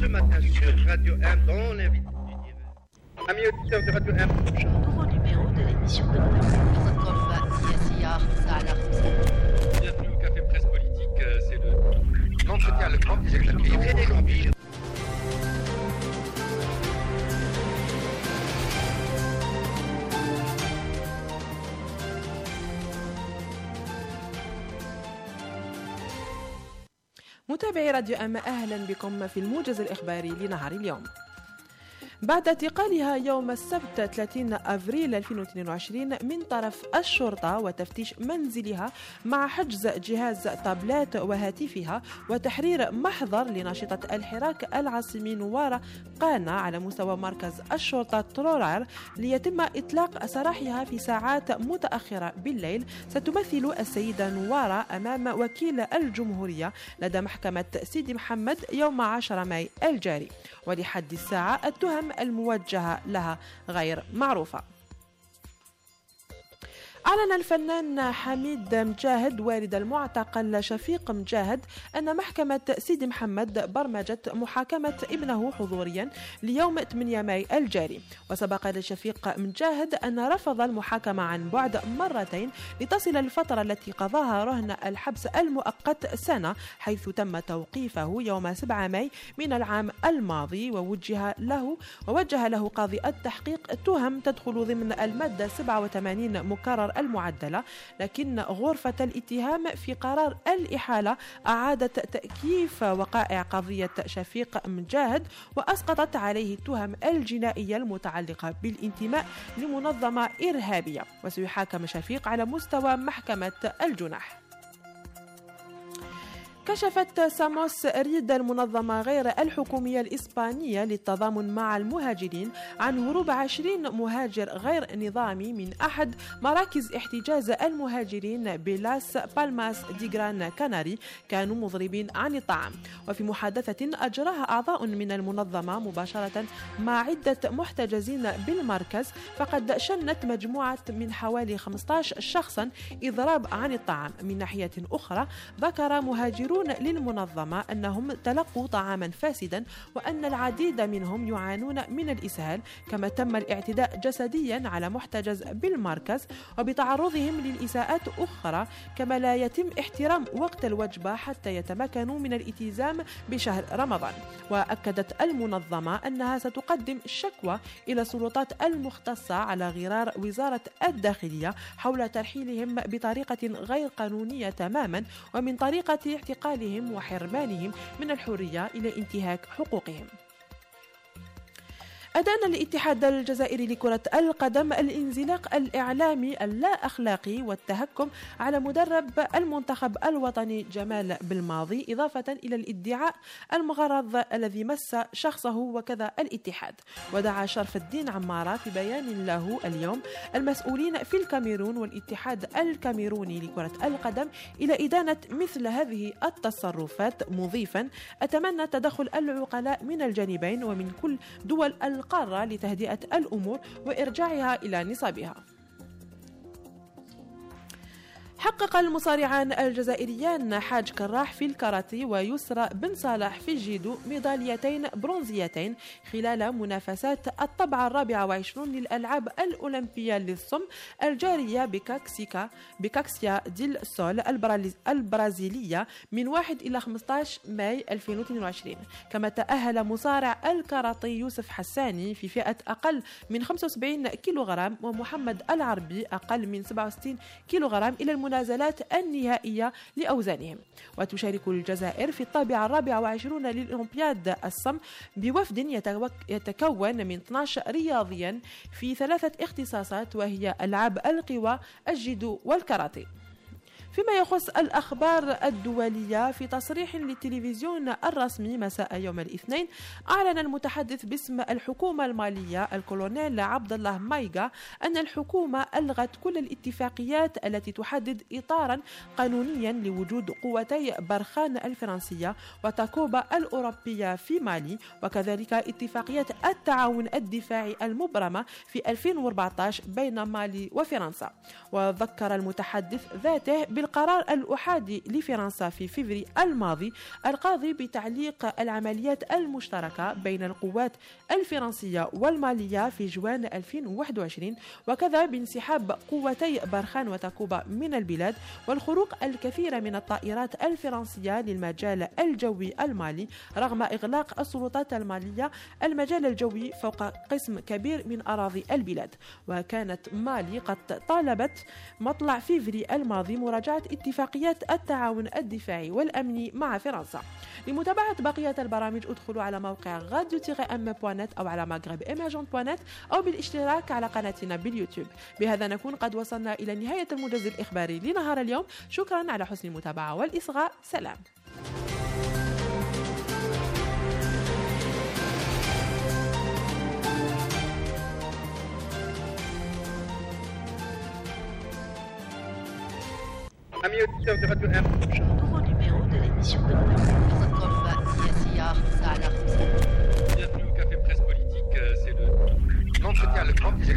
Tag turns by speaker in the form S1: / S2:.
S1: ce matin sur Radio M dans l'invité d'univers. Amis auditeurs de Radio M.
S2: Nouveau numéro de l'émission de
S1: Bienvenue au Café Presse Politique, euh, c'est le... L'entretien, le grand.
S3: متابعي راديو أم أهلا بكم في الموجز الإخباري لنهار اليوم. بعد اعتقالها يوم السبت 30 أفريل 2022 من طرف الشرطة وتفتيش منزلها مع حجز جهاز تابلت وهاتفها وتحرير محضر لناشطه الحراك العاصمي نوارة قانا على مستوى مركز الشرطة ترورار ليتم إطلاق سراحها في ساعات متأخرة بالليل. ستمثل السيدة نوارة أمام وكيل الجمهورية لدى محكمة سيدي محمد يوم 10 ماي الجاري. ولحد الساعة التهم الموجهة لها غير معروفة. أعلن الفنان حميد مجاهد والد المعتقل شفيق مجاهد أن محكمة سيدي محمد برمجت محاكمة ابنه حضوريا ليوم 8 ماي الجاري. وسبق لشفيق مجاهد أن رفض المحاكمة عن بعد مرتين لتصل الفترة التي قضاها رهن الحبس المؤقت سنة حيث تم توقيفه يوم 7 ماي من العام الماضي. ووجه له ووجه له قاضي التحقيق تهم تدخل ضمن المادة 87 مكرر المعدلة لكن غرفة الاتهام في قرار الإحالة أعادت تأكيف وقائع قضية شفيق مجاهد وأسقطت عليه التهم الجنائية المتعلقة بالانتماء لمنظمة إرهابية. وسيحاكم شفيق على مستوى محكمة الجنح. كشفت Somos Red المنظمة غير الحكومية الإسبانية للتضامن مع المهاجرين عن هروب عشرين مهاجر غير نظامي من أحد مراكز احتجاز المهاجرين بلاس بالماس دي جران كاناري كانوا مضربين عن الطعام وفي محادثة أجراها أعضاء من المنظمة مباشرة مع عدة محتجزين بالمركز فقد شنت مجموعة من حوالي 15 شخصا إضراب عن الطعام من ناحية أخرى ذكر مهاجرون يقولون للمنظمة أنهم تلقوا طعاما فاسدا وأن العديد منهم يعانون من الإسهال كما تم الاعتداء جسديا على محتجز بالمركز وبتعرضهم للإساءات أخرى كما لا يتم احترام وقت الوجبة حتى يتمكنوا من الالتزام بشهر رمضان. وأكدت المنظمة أنها ستقدم شكوى إلى السلطات المختصة على غرار وزارة الداخلية حول ترحيلهم بطريقة غير قانونية تماما ومن طريقة اعتقال اعتقالهم وحرمانهم من الحرية إلى انتهاك حقوقهم. أدان الاتحاد الجزائري لكرة القدم الانزلاق الإعلامي اللا أخلاقي والتهكم على مدرب المنتخب الوطني جمال بالماضي إضافة إلى الادعاء المغرض الذي مس شخصه وكذا الاتحاد. ودعا شرف الدين عمارة في بيان له اليوم المسؤولين في الكاميرون والاتحاد الكاميروني لكرة القدم إلى إدانة مثل هذه التصرفات مضيفا. أتمنى تدخل العقلاء من الجانبين ومن كل دول القارة لتهدئة الأمور وإرجاعها إلى نصابها. حقق المصارعان الجزائريان حاج كراح في الكاراتيه ويسرى بن صالح في الجيدو ميداليتين برونزيتين خلال منافسات الطبعة الرابعة وعشرون للألعاب الأولمبية للصم الجارية بكاكسيكا بكاكسيا ديل سول البرازيلية من 1 إلى 15 ماي 2022 كما تأهل مصارع الكاراتيه يوسف حساني في فئة أقل من 75 كيلوغرام ومحمد العربي أقل من 67 كيلوغرام إلى المنافسة المنازلات النهائية لأوزانهم. وتشارك الجزائر في الطابعة الرابعة وعشرون للأولمبياد الصم بوفد يتكون من 12 رياضيا في ثلاثة اختصاصات وهي ألعاب القوى الجيدو والكاراتيه. فيما يخص الأخبار الدولية في تصريح للتلفزيون الرسمي مساء يوم الاثنين أعلن المتحدث باسم الحكومة المالية الكولونيل عبد الله مايغا أن الحكومة ألغت كل الاتفاقيات التي تحدد إطارا قانونيا لوجود قوتي برخان الفرنسية وتاكوبا الأوروبية في مالي وكذلك اتفاقية التعاون الدفاعي المبرمة في 2014 بين مالي وفرنسا. وذكر المتحدث ذاته بالقرار الأحادي لفرنسا في فيفري الماضي القاضي بتعليق العمليات المشتركة بين القوات الفرنسية والمالية في جوان 2021 وكذا بانسحاب قوتي برخان وتاكوبا من البلاد والخروق الكثير من الطائرات الفرنسية للمجال الجوي المالي رغم إغلاق السلطات المالية المجال الجوي فوق قسم كبير من أراضي البلاد. وكانت مالي قد طالبت مطلع فيفري الماضي مراجعة اتفاقيات التعاون الدفاعي والأمني مع فرنسا. لمتابعة بقية البرامج ادخلوا على موقع تيغي ام point أو على Maghreb Emergent point أو بالاشتراك على قناتنا باليوتيوب. بهذا نكون قد وصلنا إلى نهاية الموجز الإخباري لنهار اليوم. شكرا على حسن المتابعة والإصغاء. سلام.
S1: Amis auditeurs de Radio R.
S2: Bonjour, nouveau numéro de l'émission de
S1: Bienvenue au Café Presse Politique, euh, c'est le... Non, je tiens à le grand plaisir